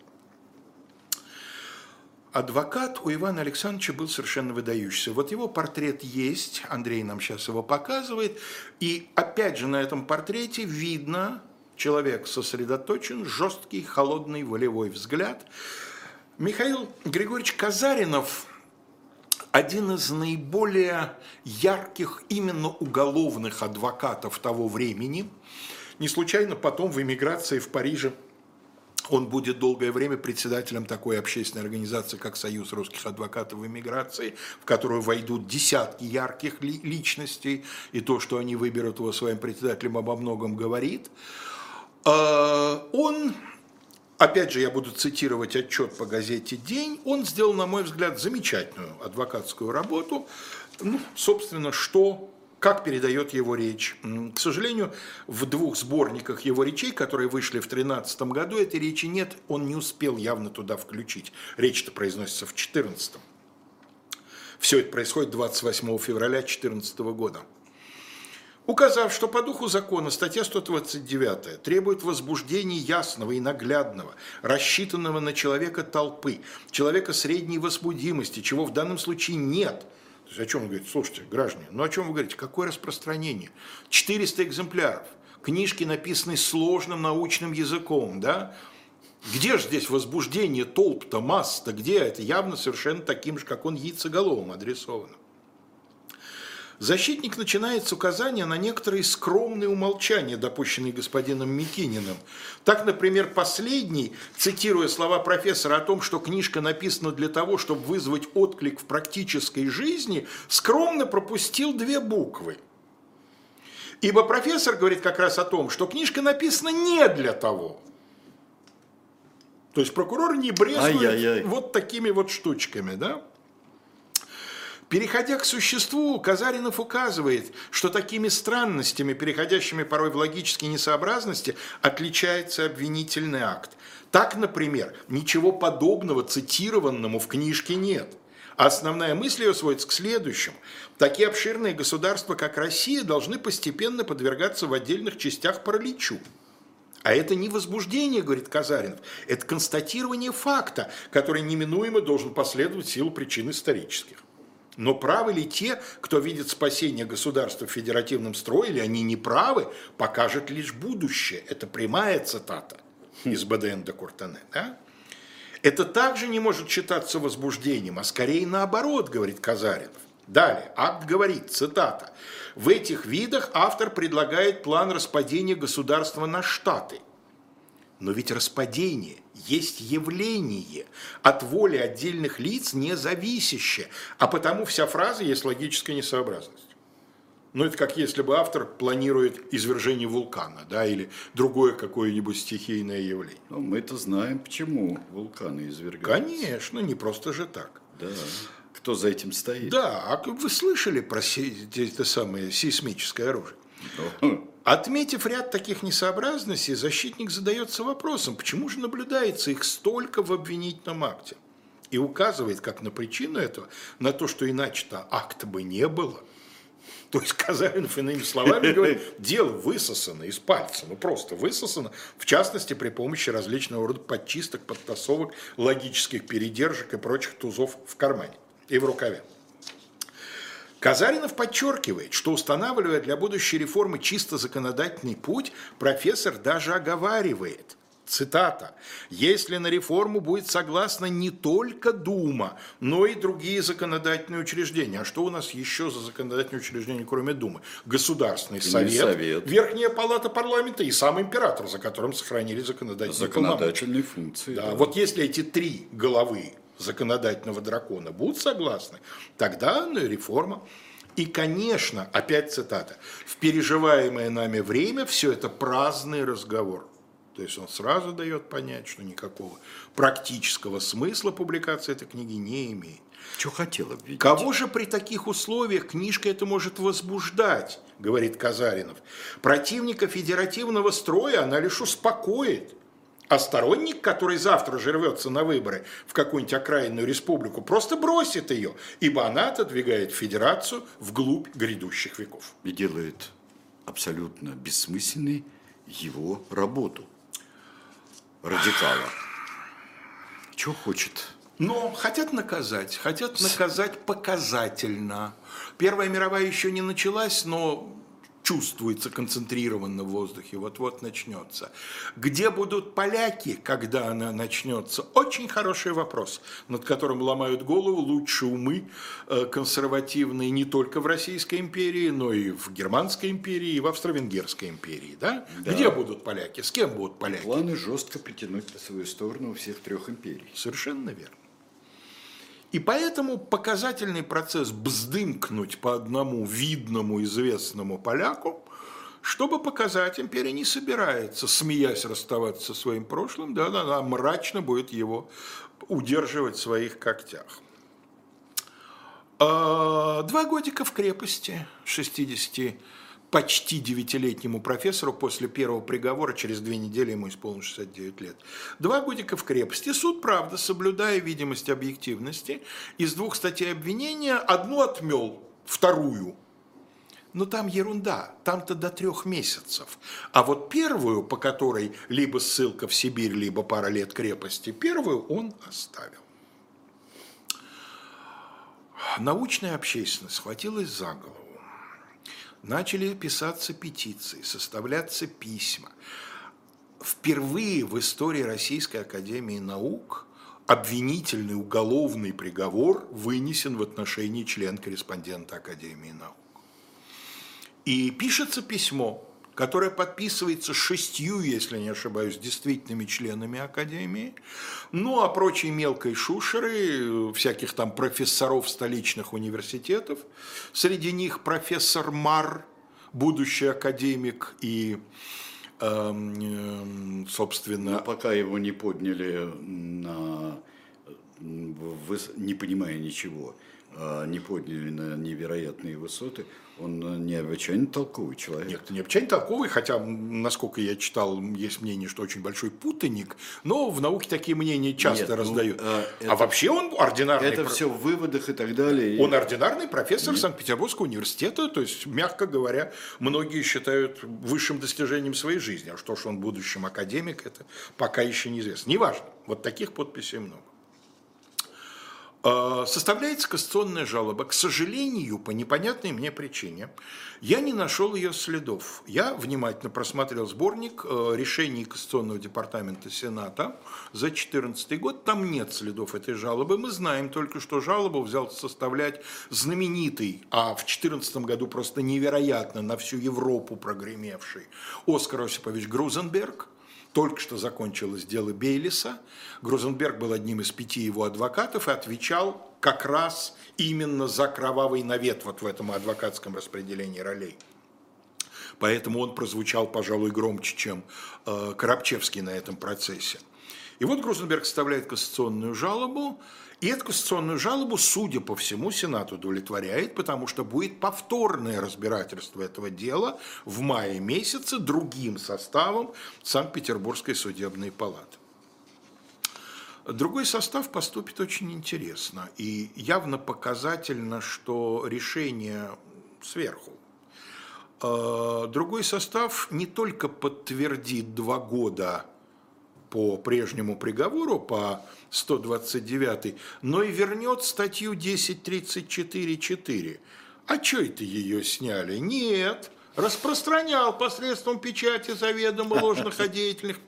Адвокат у Ивана Александровича был совершенно выдающийся. Вот его портрет есть, Андрей нам сейчас его показывает. И опять же на этом портрете видно, человек сосредоточен, жесткий, холодный, волевой взгляд. Михаил Григорьевич Казаринов – один из наиболее ярких именно уголовных адвокатов того времени. Не случайно потом в эмиграции в Париже он будет долгое время председателем такой общественной организации, как Союз русских адвокатов в эмиграции, в которую войдут десятки ярких ли, личностей, и то, что они выберут его своим председателем, обо многом говорит. А, он Опять же, я буду цитировать отчет по газете «День». Он сделал, на мой взгляд, замечательную адвокатскую работу. Ну, собственно, что как передает его речь. К сожалению, в двух сборниках его речей, которые вышли в 2013 году, этой речи нет, он не успел явно туда включить. Речь-то произносится в 2014. Все это происходит 28 февраля 2014 года. Указав, что по духу закона статья 129 требует возбуждения ясного и наглядного, рассчитанного на человека толпы, человека средней возбудимости, чего в данном случае нет – то есть о чем вы говорите? Слушайте, граждане, ну о чем вы говорите? Какое распространение? 400 экземпляров. Книжки, написанные сложным научным языком, да? Где же здесь возбуждение толп-то, масс-то, где это? Явно совершенно таким же, как он, яйцеголовым адресовано. Защитник начинает с указания на некоторые скромные умолчания, допущенные господином Микининым. Так, например, последний, цитируя слова профессора о том, что книжка написана для того, чтобы вызвать отклик в практической жизни, скромно пропустил две буквы. Ибо профессор говорит как раз о том, что книжка написана не для того. То есть прокурор не брезгует вот такими вот штучками, да? Переходя к существу, Казаринов указывает, что такими странностями, переходящими порой в логические несообразности, отличается обвинительный акт. Так, например, ничего подобного цитированному в книжке нет. Основная мысль ее сводится к следующему. Такие обширные государства, как Россия, должны постепенно подвергаться в отдельных частях параличу. А это не возбуждение, говорит Казаринов, это констатирование факта, который неминуемо должен последовать в силу причин исторических. Но правы ли те, кто видит спасение государства в федеративном строе, или они не правы, покажет лишь будущее. Это прямая цитата из БДН де Куртене. Да? Это также не может считаться возбуждением, а скорее наоборот, говорит Казаринов. Далее, акт говорит, цитата, «В этих видах автор предлагает план распадения государства на штаты. Но ведь распадение есть явление, от воли отдельных лиц не зависящее, а потому вся фраза есть логическая несообразность. Ну, это как если бы автор планирует извержение вулкана, да, или другое какое-нибудь стихийное явление. Ну, мы-то знаем, почему вулканы извергаются. Конечно, не просто же так. Да. Кто за этим стоит? Да, а вы слышали про это самое сейсмическое оружие? Отметив ряд таких несообразностей, защитник задается вопросом, почему же наблюдается их столько в обвинительном акте? И указывает, как на причину этого, на то, что иначе-то акта бы не было. То есть Казаринов, иными словами, говорит, дело высосано из пальца, ну просто высосано, в частности, при помощи различного рода подчисток, подтасовок, логических передержек и прочих тузов в кармане и в рукаве. Казаринов подчеркивает, что устанавливая для будущей реформы чисто законодательный путь, профессор даже оговаривает, цитата, «если на реформу будет согласна не только Дума, но и другие законодательные учреждения». А что у нас еще за законодательные учреждения, кроме Думы? Государственный совет, совет, Верхняя палата парламента и сам император, за которым сохранили законодательные, законодательные функции. Да, да. Вот если эти три головы законодательного дракона будут согласны, тогда ну, реформа. И, конечно, опять цитата, в переживаемое нами время все это праздный разговор. То есть он сразу дает понять, что никакого практического смысла публикация этой книги не имеет. Что хотел обвинить? Кого же при таких условиях книжка это может возбуждать, говорит Казаринов. Противника федеративного строя она лишь успокоит. А сторонник, который завтра же рвется на выборы в какую-нибудь окраинную республику, просто бросит ее, ибо она отодвигает федерацию вглубь грядущих веков. И делает абсолютно бессмысленной его работу радикала. Чего хочет? Но хотят наказать, хотят наказать показательно. Первая мировая еще не началась, но чувствуется концентрированно в воздухе, вот-вот начнется. Где будут поляки, когда она начнется? Очень хороший вопрос, над которым ломают голову лучшие умы э, консервативные не только в Российской империи, но и в Германской империи, и в Австро-Венгерской империи. Да? Да. Где будут поляки? С кем будут поляки? Планы жестко притянуть на свою сторону всех трех империй. Совершенно верно. И поэтому показательный процесс бздымкнуть по одному видному известному поляку, чтобы показать, империя не собирается, смеясь, расставаться со своим прошлым, да, да, да, мрачно будет его удерживать в своих когтях. А, два годика в крепости, 60 почти девятилетнему профессору после первого приговора, через две недели ему исполнилось 69 лет. Два годика в крепости. Суд, правда, соблюдая видимость объективности, из двух статей обвинения одну отмел, вторую. Но там ерунда, там-то до трех месяцев. А вот первую, по которой либо ссылка в Сибирь, либо пара лет крепости, первую он оставил. Научная общественность схватилась за голову начали писаться петиции, составляться письма. Впервые в истории Российской Академии Наук обвинительный уголовный приговор вынесен в отношении член-корреспондента Академии Наук. И пишется письмо, которое подписывается шестью, если не ошибаюсь, действительными членами Академии, ну а прочие мелкой шушеры, всяких там профессоров столичных университетов, среди них профессор Мар, будущий академик и эм, собственно... Но пока его не подняли на... не понимая ничего, не подняли на невероятные высоты, он необычайно толковый человек. Нет, необычайно толковый, хотя, насколько я читал, есть мнение, что очень большой путаник, но в науке такие мнения часто Нет, ну, раздают. Ну, а, это, а вообще он ординарный... Это все в выводах и так далее. Он ординарный профессор Нет. Санкт-Петербургского университета, то есть, мягко говоря, многие считают высшим достижением своей жизни. А что ж он будущим академик, это пока еще неизвестно. Неважно, вот таких подписей много. А, составляется кассационная жалоба. К сожалению, по непонятной мне причине, я не нашел ее следов. Я внимательно просмотрел сборник э, решений Конституционного департамента Сената за 2014 год. Там нет следов этой жалобы. Мы знаем только, что жалобу взял составлять знаменитый, а в 2014 году просто невероятно на всю Европу прогремевший Оскар Осипович Грузенберг – только что закончилось дело Бейлиса. Грузенберг был одним из пяти его адвокатов и отвечал как раз именно за кровавый навет вот в этом адвокатском распределении ролей. Поэтому он прозвучал, пожалуй, громче, чем э, Коробчевский на этом процессе. И вот Грузенберг составляет кассационную жалобу, и эту конституционную жалобу, судя по всему, Сенат удовлетворяет, потому что будет повторное разбирательство этого дела в мае месяце другим составом Санкт-Петербургской судебной палаты. Другой состав поступит очень интересно и явно показательно, что решение сверху. Э, другой состав не только подтвердит два года по прежнему приговору, по 129, но и вернет статью 1034.4. А что это ее сняли? Нет, распространял посредством печати заведомо ложных о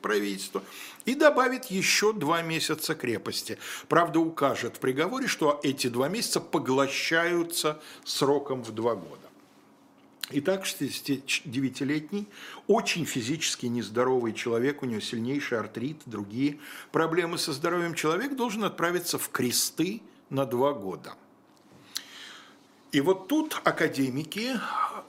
правительства и добавит еще два месяца крепости. Правда, укажет в приговоре, что эти два месяца поглощаются сроком в два года. Итак, 69-летний, очень физически нездоровый человек, у него сильнейший артрит, другие проблемы со здоровьем, человек должен отправиться в кресты на два года. И вот тут академики,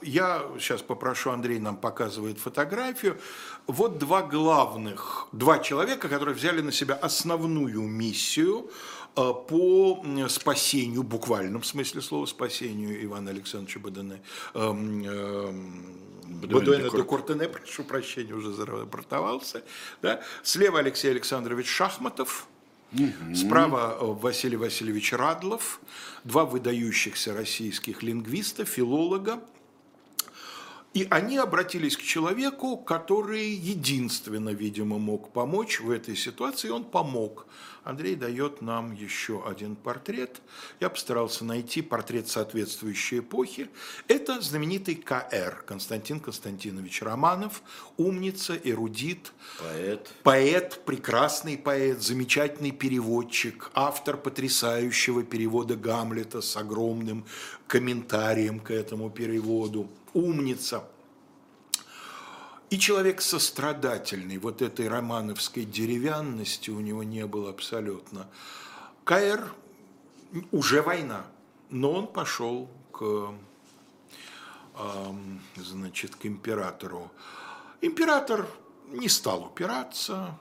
я сейчас попрошу, Андрей нам показывает фотографию, вот два главных, два человека, которые взяли на себя основную миссию – по спасению, буквальном смысле слова спасению Ивана Александровича Бадене, эм, эм, Бадуэна де Куртене, прошу прощения, уже зарапортовался. Да? Слева Алексей Александрович Шахматов, Угу. Справа э, Василий Васильевич Радлов, два выдающихся российских лингвиста, филолога. И они обратились к человеку, который единственно, видимо, мог помочь в этой ситуации, он помог. Андрей дает нам еще один портрет. Я постарался найти портрет соответствующей эпохи. Это знаменитый КР, Константин Константинович Романов, умница, эрудит. Поэт. Поэт, прекрасный поэт, замечательный переводчик, автор потрясающего перевода Гамлета с огромным комментарием к этому переводу. Умница. И человек сострадательный, вот этой романовской деревянности у него не было абсолютно. КР уже война, но он пошел к, значит, к императору. Император не стал упираться,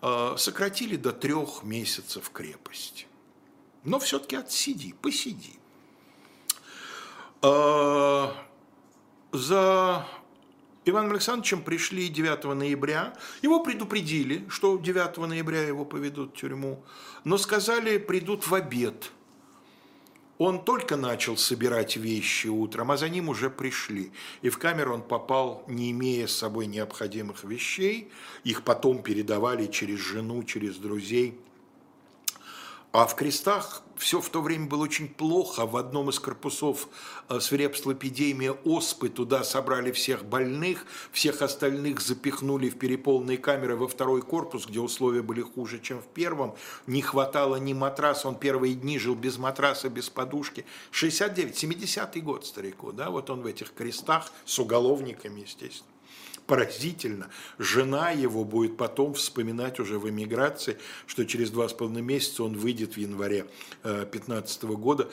а, сократили до трех месяцев крепости. Но все-таки отсиди, посиди. А, за Иваном Александровичем пришли 9 ноября. Его предупредили, что 9 ноября его поведут в тюрьму, но сказали, придут в обед. Он только начал собирать вещи утром, а за ним уже пришли. И в камеру он попал, не имея с собой необходимых вещей. Их потом передавали через жену, через друзей – а в крестах все в то время было очень плохо. В одном из корпусов э, свирепствовала эпидемия оспы. Туда собрали всех больных, всех остальных запихнули в переполненные камеры во второй корпус, где условия были хуже, чем в первом. Не хватало ни матраса. Он первые дни жил без матраса, без подушки. 69, 70-й год старику. Да? Вот он в этих крестах с уголовниками, естественно поразительно. Жена его будет потом вспоминать уже в эмиграции, что через два с половиной месяца он выйдет в январе 2015 э, года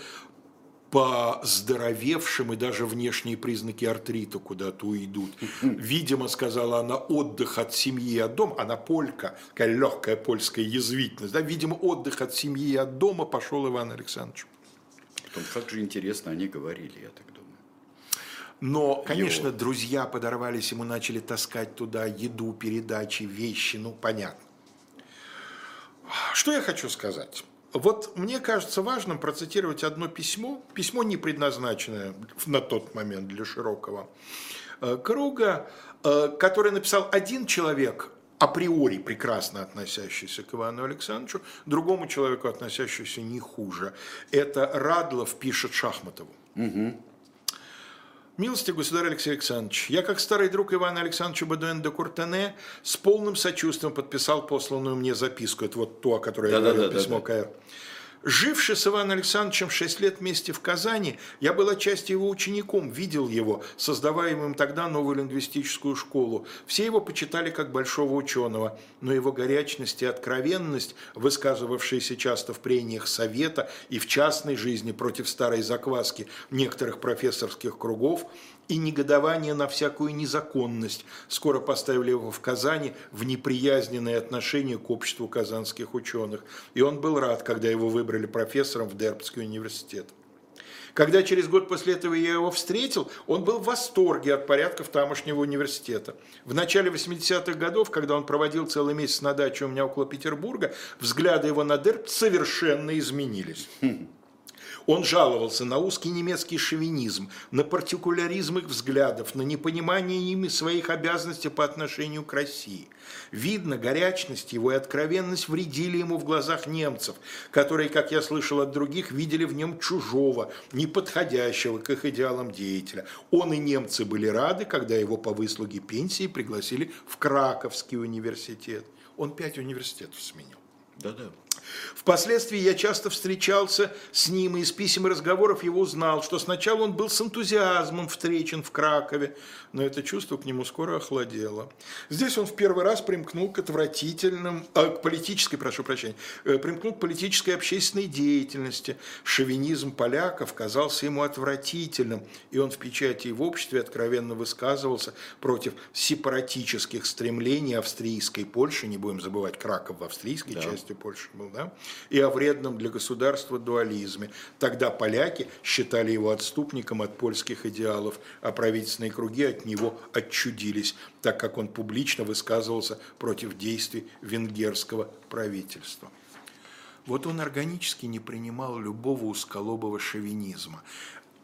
по здоровевшим и даже внешние признаки артрита куда-то уйдут. Видимо, сказала она, отдых от семьи и от дома, она полька, такая легкая польская язвительность, да, видимо, отдых от семьи и от дома пошел Иван Александрович. Потом, как же интересно они говорили, я так думаю. Но, конечно, Его. друзья подорвались, ему начали таскать туда еду, передачи, вещи, ну, понятно. Что я хочу сказать? Вот мне кажется важным процитировать одно письмо, письмо не предназначенное на тот момент для широкого э, круга, э, которое написал один человек, априори прекрасно относящийся к Ивану Александровичу, другому человеку относящийся не хуже. Это Радлов пишет Шахматову. Угу. Милости, государь Алексей Александрович, я, как старый друг Ивана Александровича Бадуэн де Куртене, с полным сочувствием подписал посланную мне записку. Это вот то, о которой да, я говорил, да, письмо да, да. КР. Живший с Иваном Александровичем 6 лет вместе в Казани, я был отчасти его учеником, видел его, создаваемым тогда новую лингвистическую школу. Все его почитали как большого ученого, но его горячность и откровенность, высказывавшиеся часто в прениях совета и в частной жизни против старой закваски некоторых профессорских кругов, и негодование на всякую незаконность скоро поставили его в Казани в неприязненное отношение к обществу казанских ученых. И он был рад, когда его выбрали профессором в Дербский университет. Когда через год после этого я его встретил, он был в восторге от порядков тамошнего университета. В начале 80-х годов, когда он проводил целый месяц на даче у меня около Петербурга, взгляды его на Дерб совершенно изменились. Он жаловался на узкий немецкий шовинизм, на партикуляризм их взглядов, на непонимание ими своих обязанностей по отношению к России. Видно, горячность его и откровенность вредили ему в глазах немцев, которые, как я слышал от других, видели в нем чужого, неподходящего к их идеалам деятеля. Он и немцы были рады, когда его по выслуге пенсии пригласили в Краковский университет. Он пять университетов сменил. Да-да. Впоследствии я часто встречался с ним и из писем и разговоров его узнал, что сначала он был с энтузиазмом встречен в Кракове, но это чувство к нему скоро охладело. Здесь он в первый раз примкнул к отвратительным, а, к политической, прошу прощения, э, примкнул к политической и общественной деятельности. Шовинизм поляков казался ему отвратительным, и он в печати и в обществе откровенно высказывался против сепаратических стремлений австрийской Польши, не будем забывать, Краков в австрийской да. части Польши был, да, и о вредном для государства дуализме. Тогда поляки считали его отступником от польских идеалов, а правительственные круги от него отчудились, так как он публично высказывался против действий венгерского правительства. Вот он органически не принимал любого узколобого шовинизма.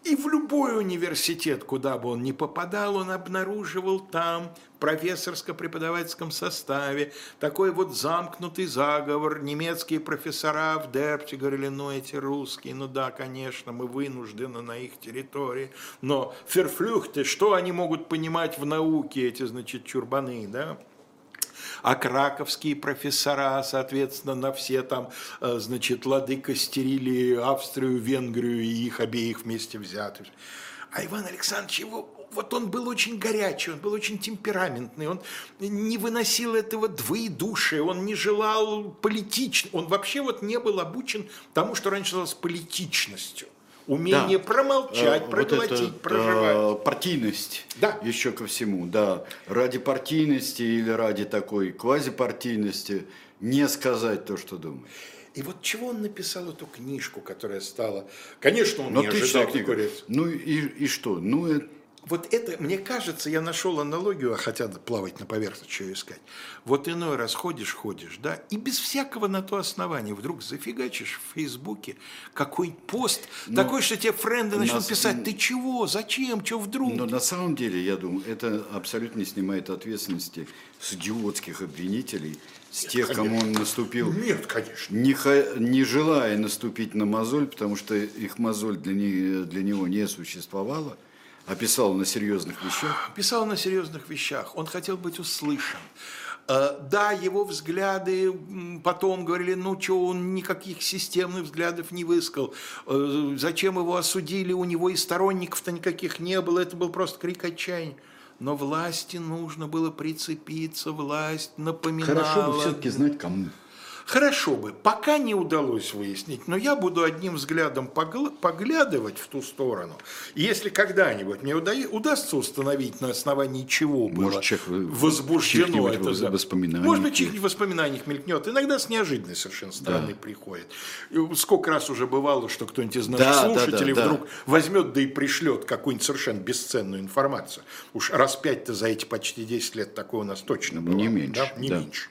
И в любой университет, куда бы он ни попадал, он обнаруживал там в профессорско-преподавательском составе такой вот замкнутый заговор. Немецкие профессора в Дерпте говорили, ну эти русские, ну да, конечно, мы вынуждены на их территории, но ферфлюхты, что они могут понимать в науке, эти, значит, чурбаны, да? А краковские профессора, соответственно, на все там, э, значит, лады костерили Австрию, Венгрию и их обеих вместе взятых. А Иван Александрович его вот он был очень горячий, он был очень темпераментный, он не выносил этого двоедушия, он не желал политично, он вообще вот не был обучен тому, что раньше называлось политичностью. Умение да. промолчать, э, проглотить, вот это, проживать. Э, партийность да. еще ко всему, да. Ради партийности или ради такой квазипартийности не сказать то, что думаешь. И вот чего он написал эту книжку, которая стала... Конечно, он Но не ожидал книга. Ну и, и что? Ну, э, Вот это, мне кажется, я нашел аналогию, а хотя плавать на поверхности, что искать. Вот иной раз ходишь, ходишь, да, и без всякого на то основания вдруг зафигачишь в Фейсбуке какой-нибудь пост, такой, что тебе френды начнут нас- писать, ты чего, зачем, что вдруг? но на самом деле, я думаю, это абсолютно не снимает ответственности с идиотских обвинителей, с тех, кому он наступил, Нет, конечно. не, не желая наступить на мозоль, потому что их мозоль для, не- для него не существовала, а писал на серьезных вещах. Писал на серьезных вещах, он хотел быть услышан. Э, Да, его взгляды потом говорили, ну что, он никаких системных взглядов не высказал. Э, Зачем его осудили, у него и сторонников-то никаких не было, это был просто крик отчаяния. Но власти нужно было прицепиться, власть напоминала. Хорошо бы все-таки знать, кому. Хорошо бы, пока не удалось выяснить, но я буду одним взглядом поглядывать в ту сторону. И если когда-нибудь мне уда- удастся установить, на основании чего было Может, человек вы- возбуждено это, да. воспоминаниях. Может быть, чих- в воспоминаниях мелькнет. Иногда с неожиданной совершенно стороны приходит. И сколько раз уже бывало, что кто-нибудь из наших Да, да, слушателей да, да. вдруг возьмет да и пришлет какую-нибудь совершенно бесценную информацию. Уж раз пять-то за эти почти 10 лет такое у нас точно было. Не меньше, Да? Не да. меньше.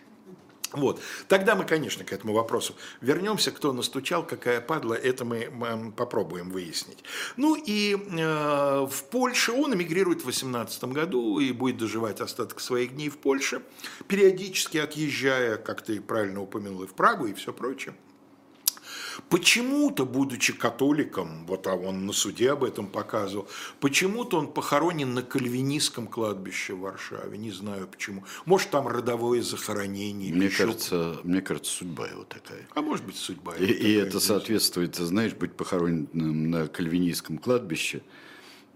Вот. Тогда мы, конечно, к этому вопросу вернемся. Кто настучал, какая падла, это мы попробуем выяснить. Ну и э, в Польше он эмигрирует в 18 году и будет доживать остаток своих дней в Польше, периодически отъезжая, как ты правильно упомянул, и в Прагу, и все прочее. Почему-то, будучи католиком, вот а он на суде об этом показывал, почему-то он похоронен на кальвинистском кладбище в Варшаве. Не знаю почему. Может, там родовое захоронение. Мне кажется, мне кажется, судьба его такая. а может быть, судьба. И, его и такая это здесь. соответствует, ты знаешь, быть похороненным на кальвинистском кладбище,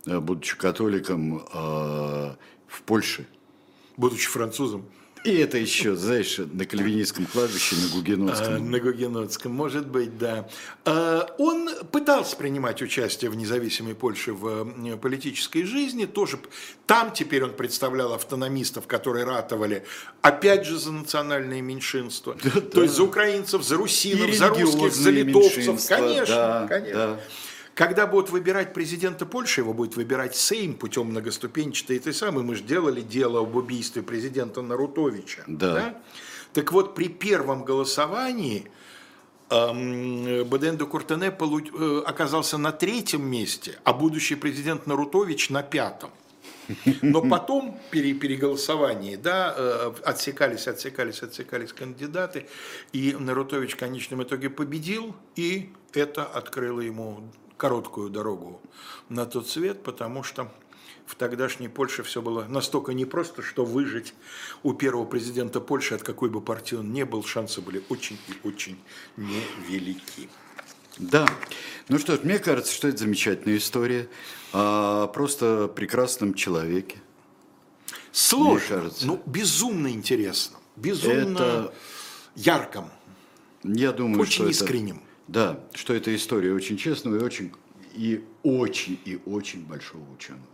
э, будучи католиком э, в Польше. Будучи французом. И это еще, знаешь, на кальвинистском кладбище, на А, Гугенотском. На Гугенотском, может быть, да. А, Он пытался принимать участие в независимой Польше в политической жизни. Тоже там теперь он представлял автономистов, которые ратовали, опять же, за национальные меньшинства. То есть за украинцев, за русинов, за русских, за литовцев. Конечно, да, конечно. да. Когда будут выбирать президента Польши, его будет выбирать Сейм путем многоступенчатой этой самой. Мы же делали дело об убийстве президента Нарутовича. Да. Так вот, при первом голосовании эм, Баден де Куртене э, оказался на третьем месте, а будущий президент Нарутович на пятом. Но потом, при переголосовании, да, э, отсекались, отсекались, отсекались кандидаты, и Нарутович в конечном итоге победил, и это открыло ему короткую дорогу на тот свет, потому что в тогдашней Польше все было настолько непросто, что выжить у первого президента Польши, от какой бы партии он не был, шансы были очень и очень невелики. Да. Ну что ж, мне кажется, что это замечательная история о просто прекрасном человеке. Сложно, кажется. ну безумно интересно, безумно Это- ярком. Я думаю, Очень что это- искренним. Да, что это история очень честного и очень, и очень, и очень большого ученого.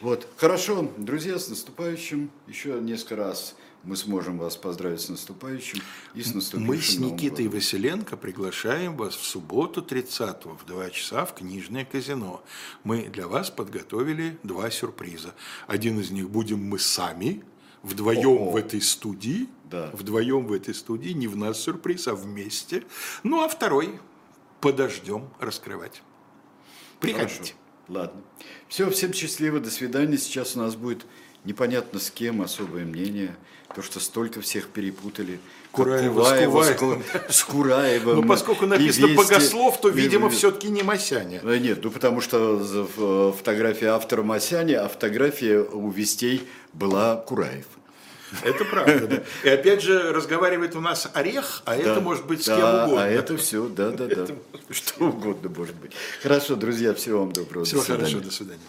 Вот, хорошо, друзья, с наступающим. Еще несколько раз мы сможем вас поздравить с наступающим и с наступившим Мы с Никитой годом. Василенко приглашаем вас в субботу 30 в 2 часа в книжное казино. Мы для вас подготовили два сюрприза. Один из них будем мы сами, вдвоем О-о. в этой студии. Да. Вдвоем в этой студии, не в нас сюрприз, а вместе. Ну, а второй подождем раскрывать. Приходите. Хорошо. Ладно. Все, всем счастливо, до свидания. Сейчас у нас будет непонятно с кем особое мнение. То, что столько всех перепутали. Кураева с Куваева с, Куваевым. Ку- с Кураевым. Ну, поскольку и написано Вести. «богослов», то, И- видимо, все-таки не Масяня. Э, Нет, ну потому что фотография автора Масяня, а фотография у Вестей была Кураев. Это правда, да. И опять же, разговаривает у нас Орех, а это Да, может быть с да, кем угодно. А это все, да, да, да. Что угодно может быть. Хорошо, друзья, всего вам доброго. Всего до хорошего, до свидания.